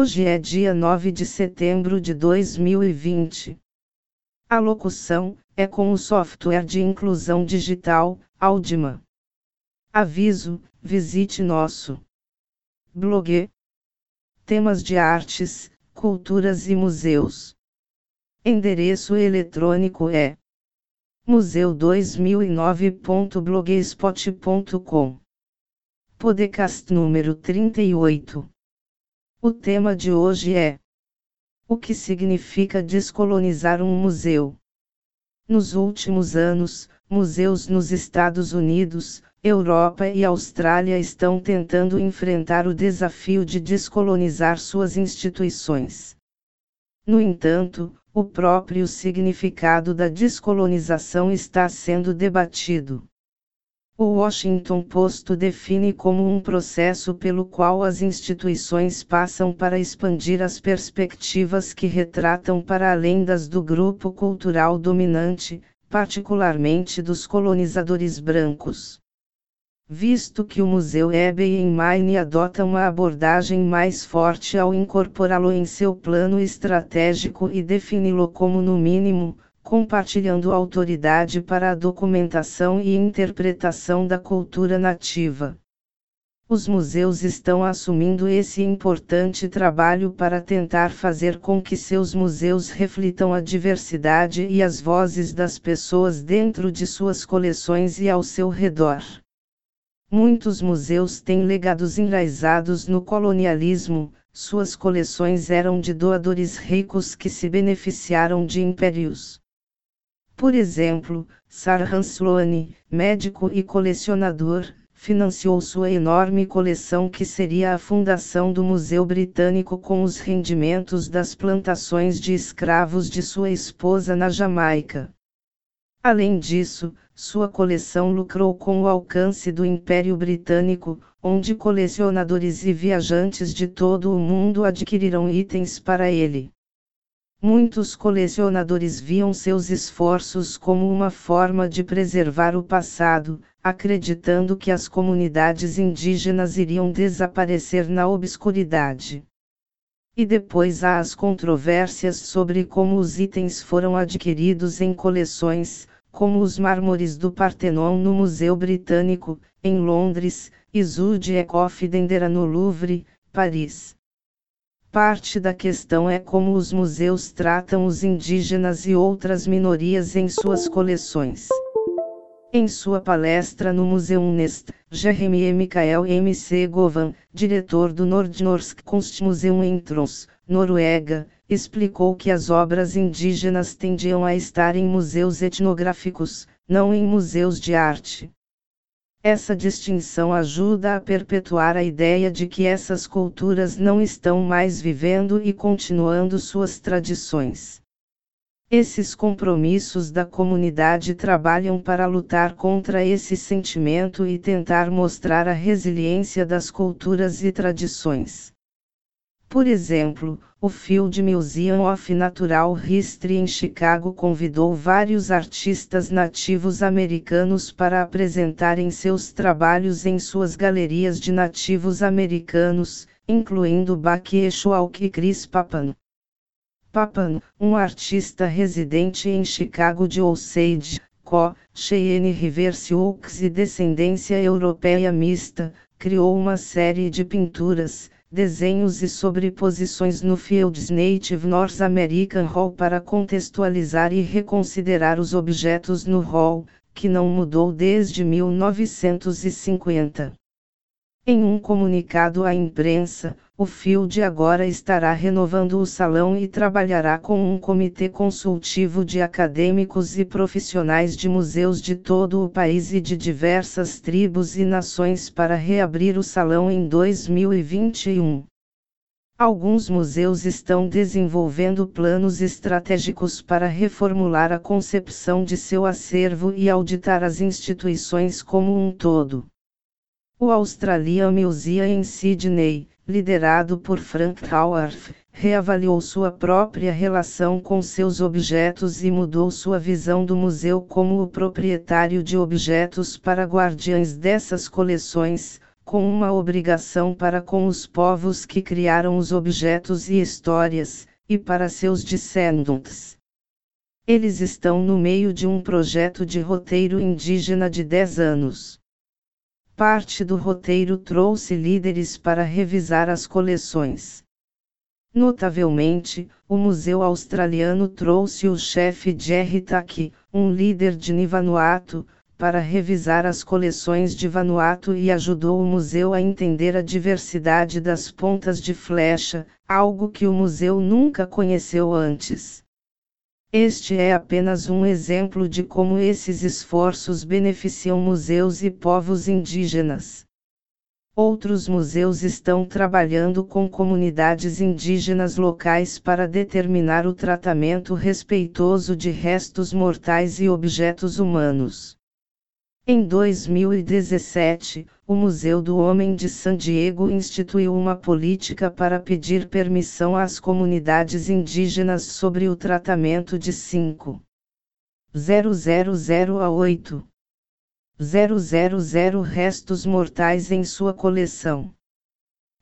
Hoje é dia 9 de setembro de 2020. A locução é com o software de inclusão digital, Aldima. Aviso: visite nosso blog. Temas de artes, culturas e museus. Endereço eletrônico é museu2009.blogspot.com. Podcast número 38. O tema de hoje é: O que significa descolonizar um museu? Nos últimos anos, museus nos Estados Unidos, Europa e Austrália estão tentando enfrentar o desafio de descolonizar suas instituições. No entanto, o próprio significado da descolonização está sendo debatido. O Washington Post define como um processo pelo qual as instituições passam para expandir as perspectivas que retratam para além das do grupo cultural dominante, particularmente dos colonizadores brancos. Visto que o Museu Ebay em Maine adota uma abordagem mais forte ao incorporá-lo em seu plano estratégico e defini-lo como no mínimo, compartilhando autoridade para a documentação e interpretação da cultura nativa. Os museus estão assumindo esse importante trabalho para tentar fazer com que seus museus reflitam a diversidade e as vozes das pessoas dentro de suas coleções e ao seu redor. Muitos museus têm legados enraizados no colonialismo, suas coleções eram de doadores ricos que se beneficiaram de impérios. Por exemplo, Sarhan Sloane, médico e colecionador, financiou sua enorme coleção que seria a fundação do Museu Britânico com os rendimentos das plantações de escravos de sua esposa na Jamaica. Além disso, sua coleção lucrou com o alcance do Império Britânico, onde colecionadores e viajantes de todo o mundo adquiriram itens para ele. Muitos colecionadores viam seus esforços como uma forma de preservar o passado, acreditando que as comunidades indígenas iriam desaparecer na obscuridade. E depois há as controvérsias sobre como os itens foram adquiridos em coleções, como os mármores do Partenon no Museu Britânico, em Londres, e Zude e Confidendera no Louvre, Paris. Parte da questão é como os museus tratam os indígenas e outras minorias em suas coleções. Em sua palestra no Museu Nest, Jeremy Michael M. C. Govan, diretor do Nordnorsk Kunstmuseum em Tromsø, Noruega, explicou que as obras indígenas tendiam a estar em museus etnográficos, não em museus de arte. Essa distinção ajuda a perpetuar a ideia de que essas culturas não estão mais vivendo e continuando suas tradições. Esses compromissos da comunidade trabalham para lutar contra esse sentimento e tentar mostrar a resiliência das culturas e tradições. Por exemplo, o Field Museum of Natural History em Chicago convidou vários artistas nativos americanos para apresentarem seus trabalhos em suas galerias de nativos americanos, incluindo Buck Eshwalk e Chris Papan. Papan, um artista residente em Chicago de Osage, Co, Cheyenne River Sioux e descendência europeia mista, criou uma série de pinturas, desenhos e sobreposições no Fields Native North American Hall para contextualizar e reconsiderar os objetos no hall, que não mudou desde 1950. Em um comunicado à imprensa, o Field agora estará renovando o salão e trabalhará com um comitê consultivo de acadêmicos e profissionais de museus de todo o país e de diversas tribos e nações para reabrir o salão em 2021. Alguns museus estão desenvolvendo planos estratégicos para reformular a concepção de seu acervo e auditar as instituições como um todo. O Australian Museum em Sydney, liderado por Frank Howarth, reavaliou sua própria relação com seus objetos e mudou sua visão do museu como o proprietário de objetos para guardiães dessas coleções, com uma obrigação para com os povos que criaram os objetos e histórias, e para seus descendentes. Eles estão no meio de um projeto de roteiro indígena de 10 anos. Parte do roteiro trouxe líderes para revisar as coleções. Notavelmente, o Museu Australiano trouxe o chefe Jerry Taki, um líder de Nivanuatu, para revisar as coleções de Vanuatu e ajudou o museu a entender a diversidade das pontas de flecha, algo que o museu nunca conheceu antes. Este é apenas um exemplo de como esses esforços beneficiam museus e povos indígenas. Outros museus estão trabalhando com comunidades indígenas locais para determinar o tratamento respeitoso de restos mortais e objetos humanos. Em 2017, o Museu do Homem de San Diego instituiu uma política para pedir permissão às comunidades indígenas sobre o tratamento de 5. 000 a 8. 000 restos mortais em sua coleção.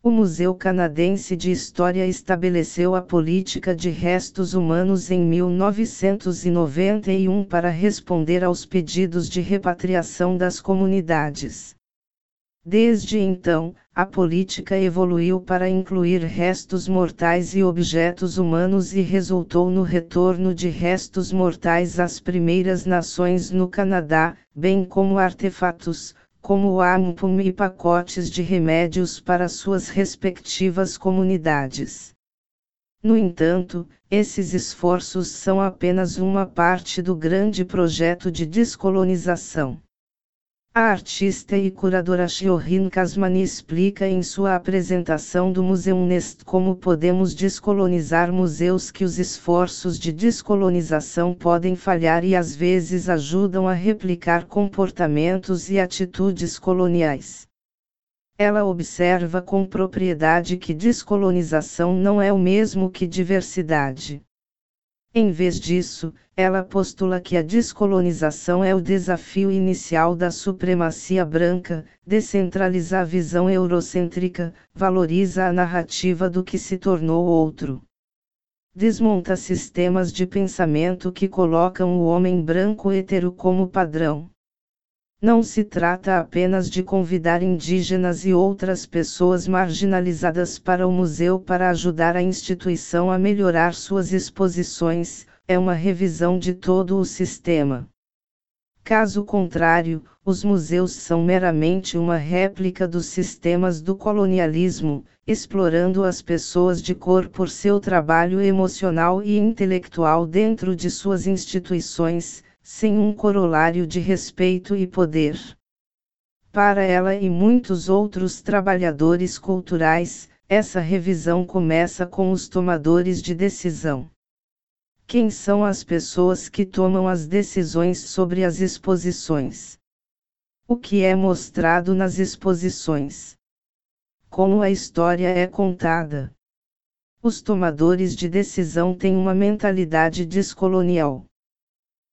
O Museu Canadense de História estabeleceu a política de restos humanos em 1991 para responder aos pedidos de repatriação das comunidades. Desde então, a política evoluiu para incluir restos mortais e objetos humanos e resultou no retorno de restos mortais às primeiras nações no Canadá, bem como artefatos, como AMPUM e pacotes de remédios para suas respectivas comunidades. No entanto, esses esforços são apenas uma parte do grande projeto de descolonização. A artista e curadora Shiorin Kasmani explica em sua apresentação do Museu Nest como podemos descolonizar museus que os esforços de descolonização podem falhar e às vezes ajudam a replicar comportamentos e atitudes coloniais. Ela observa com propriedade que descolonização não é o mesmo que diversidade. Em vez disso, ela postula que a descolonização é o desafio inicial da supremacia branca, descentraliza a visão eurocêntrica, valoriza a narrativa do que se tornou outro. Desmonta sistemas de pensamento que colocam o homem branco hetero como padrão. Não se trata apenas de convidar indígenas e outras pessoas marginalizadas para o museu para ajudar a instituição a melhorar suas exposições, é uma revisão de todo o sistema. Caso contrário, os museus são meramente uma réplica dos sistemas do colonialismo, explorando as pessoas de cor por seu trabalho emocional e intelectual dentro de suas instituições sem um corolário de respeito e poder. Para ela e muitos outros trabalhadores culturais, essa revisão começa com os tomadores de decisão. Quem são as pessoas que tomam as decisões sobre as exposições? O que é mostrado nas exposições? Como a história é contada? Os tomadores de decisão têm uma mentalidade descolonial.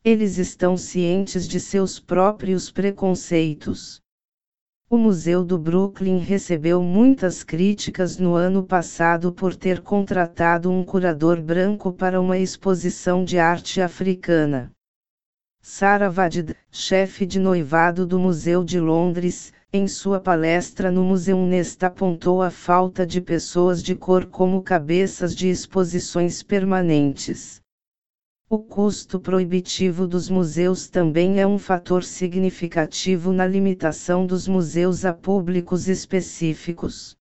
Eles estão cientes de seus próprios preconceitos. O Museu do Brooklyn recebeu muitas críticas no ano passado por ter contratado um curador branco para uma exposição de arte africana. Sarah Vadid, chefe de noivado do Museu de Londres, em sua palestra no Museu Nest apontou a falta de pessoas de cor como cabeças de exposições permanentes. O custo proibitivo dos museus também é um fator significativo na limitação dos museus a públicos específicos.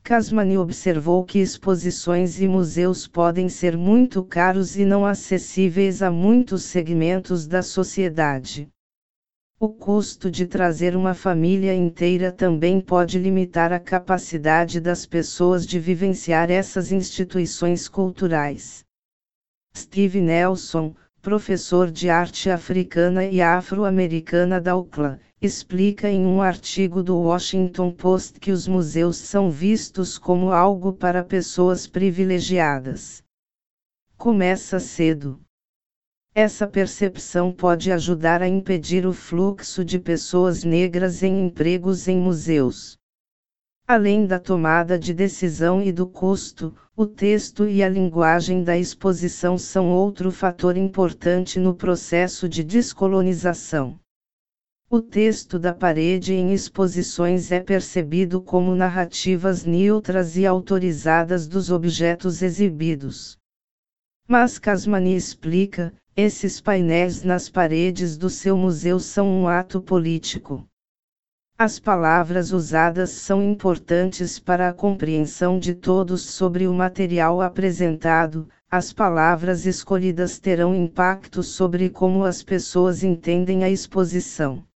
Casmani observou que exposições e museus podem ser muito caros e não acessíveis a muitos segmentos da sociedade. O custo de trazer uma família inteira também pode limitar a capacidade das pessoas de vivenciar essas instituições culturais. Steve Nelson, professor de arte africana e afro-americana da UCLA, explica em um artigo do Washington Post que os museus são vistos como algo para pessoas privilegiadas. Começa cedo. Essa percepção pode ajudar a impedir o fluxo de pessoas negras em empregos em museus. Além da tomada de decisão e do custo, o texto e a linguagem da exposição são outro fator importante no processo de descolonização. O texto da parede em exposições é percebido como narrativas neutras e autorizadas dos objetos exibidos. Mas Casmani explica: esses painéis nas paredes do seu museu são um ato político. As palavras usadas são importantes para a compreensão de todos sobre o material apresentado, as palavras escolhidas terão impacto sobre como as pessoas entendem a exposição.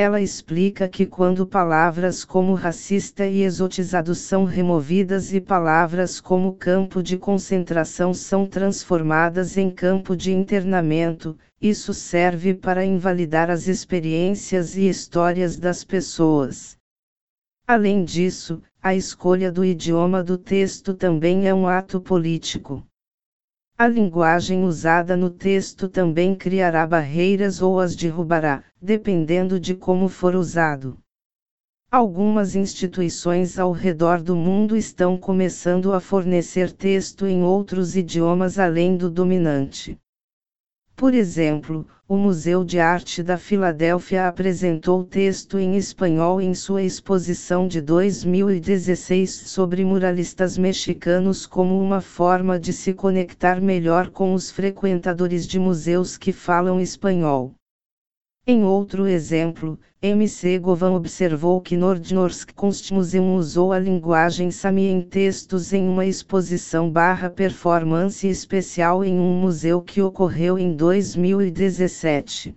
Ela explica que quando palavras como racista e exotizado são removidas e palavras como campo de concentração são transformadas em campo de internamento, isso serve para invalidar as experiências e histórias das pessoas. Além disso, a escolha do idioma do texto também é um ato político. A linguagem usada no texto também criará barreiras ou as derrubará, dependendo de como for usado. Algumas instituições ao redor do mundo estão começando a fornecer texto em outros idiomas além do dominante. Por exemplo, o Museu de Arte da Filadélfia apresentou texto em espanhol em sua exposição de 2016 sobre muralistas mexicanos como uma forma de se conectar melhor com os frequentadores de museus que falam espanhol. Em outro exemplo, MC Govan observou que Nordnorsk Kunstmuseum usou a linguagem Sami em textos em uma exposição barra performance especial em um museu que ocorreu em 2017.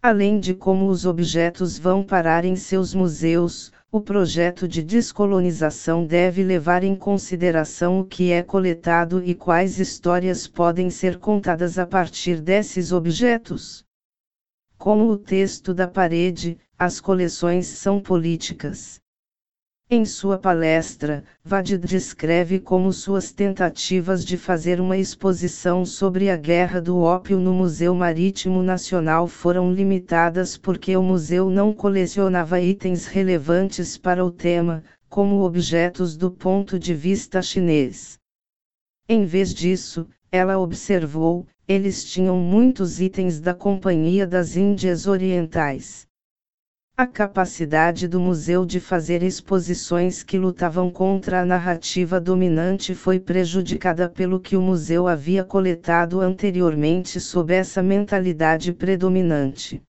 Além de como os objetos vão parar em seus museus, o projeto de descolonização deve levar em consideração o que é coletado e quais histórias podem ser contadas a partir desses objetos. Como o texto da parede, as coleções são políticas. Em sua palestra, Vadid descreve como suas tentativas de fazer uma exposição sobre a Guerra do Ópio no Museu Marítimo Nacional foram limitadas porque o museu não colecionava itens relevantes para o tema, como objetos do ponto de vista chinês. Em vez disso, ela observou, eles tinham muitos itens da Companhia das Índias Orientais. A capacidade do museu de fazer exposições que lutavam contra a narrativa dominante foi prejudicada pelo que o museu havia coletado anteriormente sob essa mentalidade predominante.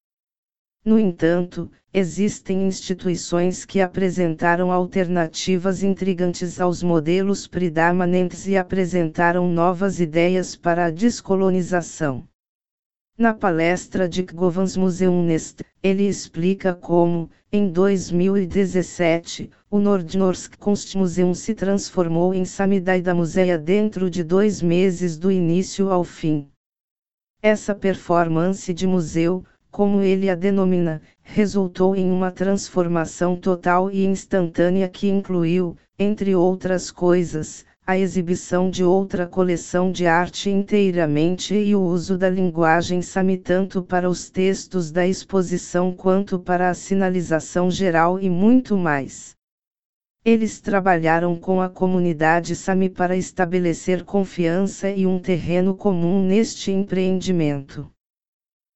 No entanto, existem instituições que apresentaram alternativas intrigantes aos modelos predominantes e apresentaram novas ideias para a descolonização. Na palestra de Govans Museum Nest, ele explica como, em 2017, o Nordnorsk Kunstmuseum se transformou em Samidaida Museia dentro de dois meses do início ao fim. Essa performance de museu, como ele a denomina, resultou em uma transformação total e instantânea que incluiu, entre outras coisas, a exibição de outra coleção de arte inteiramente e o uso da linguagem sami tanto para os textos da exposição quanto para a sinalização geral e muito mais. Eles trabalharam com a comunidade Sami para estabelecer confiança e um terreno comum neste empreendimento.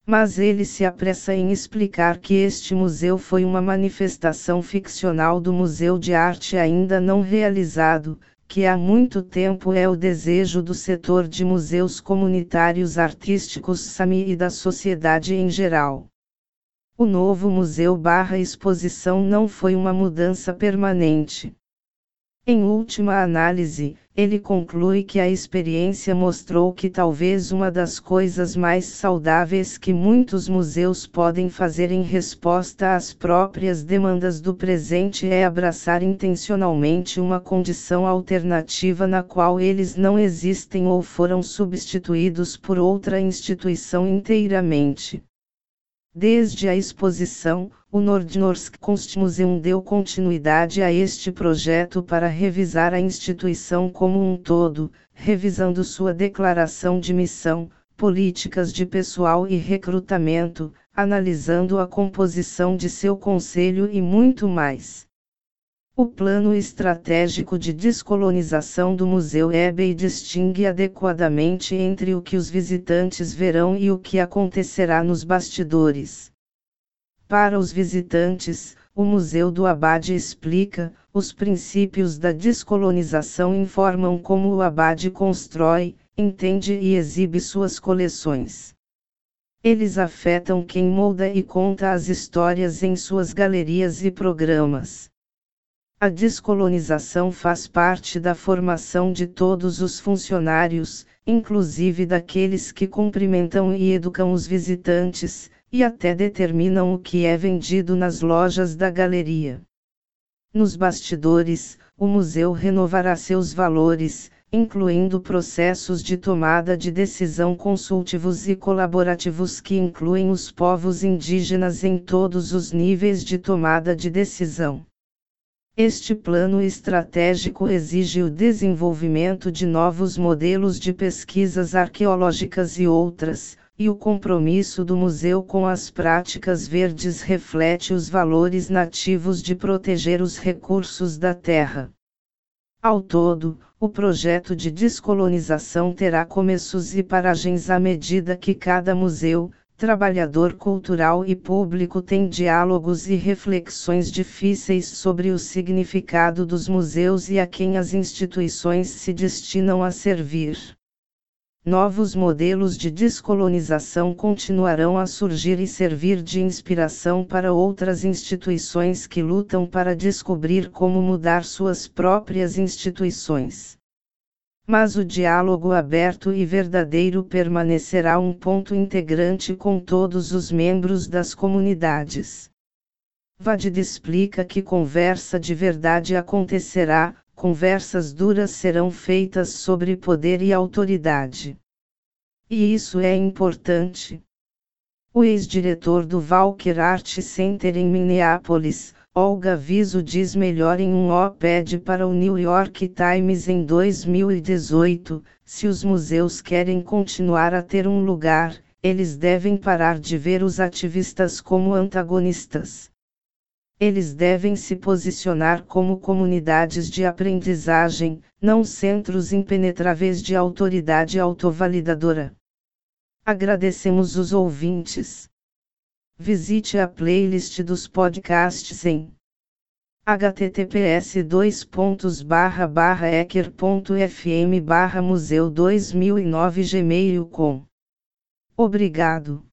Mas ele se apressa em explicar que este museu foi uma manifestação ficcional do Museu de Arte ainda não realizado, que há muito tempo é o desejo do setor de museus comunitários artísticos SAMI e da sociedade em geral. O novo museu barra exposição não foi uma mudança permanente. Em última análise, ele conclui que a experiência mostrou que talvez uma das coisas mais saudáveis que muitos museus podem fazer em resposta às próprias demandas do presente é abraçar intencionalmente uma condição alternativa na qual eles não existem ou foram substituídos por outra instituição inteiramente. Desde a exposição, o Nordnorsk Kunstmuseum deu continuidade a este projeto para revisar a instituição como um todo, revisando sua declaração de missão, políticas de pessoal e recrutamento, analisando a composição de seu conselho e muito mais. O plano estratégico de descolonização do Museu Ebay distingue adequadamente entre o que os visitantes verão e o que acontecerá nos bastidores. Para os visitantes, o Museu do Abade explica: os princípios da descolonização informam como o Abade constrói, entende e exibe suas coleções. Eles afetam quem molda e conta as histórias em suas galerias e programas. A descolonização faz parte da formação de todos os funcionários, inclusive daqueles que cumprimentam e educam os visitantes, e até determinam o que é vendido nas lojas da galeria. Nos bastidores, o museu renovará seus valores, incluindo processos de tomada de decisão consultivos e colaborativos que incluem os povos indígenas em todos os níveis de tomada de decisão. Este plano estratégico exige o desenvolvimento de novos modelos de pesquisas arqueológicas e outras, e o compromisso do museu com as práticas verdes reflete os valores nativos de proteger os recursos da terra. Ao todo, o projeto de descolonização terá começos e paragens à medida que cada museu, trabalhador cultural e público tem diálogos e reflexões difíceis sobre o significado dos museus e a quem as instituições se destinam a servir novos modelos de descolonização continuarão a surgir e servir de inspiração para outras instituições que lutam para descobrir como mudar suas próprias instituições. Mas o diálogo aberto e verdadeiro permanecerá um ponto integrante com todos os membros das comunidades. Vadid explica que conversa de verdade acontecerá, conversas duras serão feitas sobre poder e autoridade. E isso é importante. O ex-diretor do Walker Art Center em Minneapolis, Olga Viso diz melhor em um op-ed para o New York Times em 2018: se os museus querem continuar a ter um lugar, eles devem parar de ver os ativistas como antagonistas. Eles devem se posicionar como comunidades de aprendizagem, não centros impenetráveis de autoridade autovalidadora. Agradecemos os ouvintes. Visite a playlist dos podcasts em https ecker.fm museu 2009 gmail.com. Obrigado.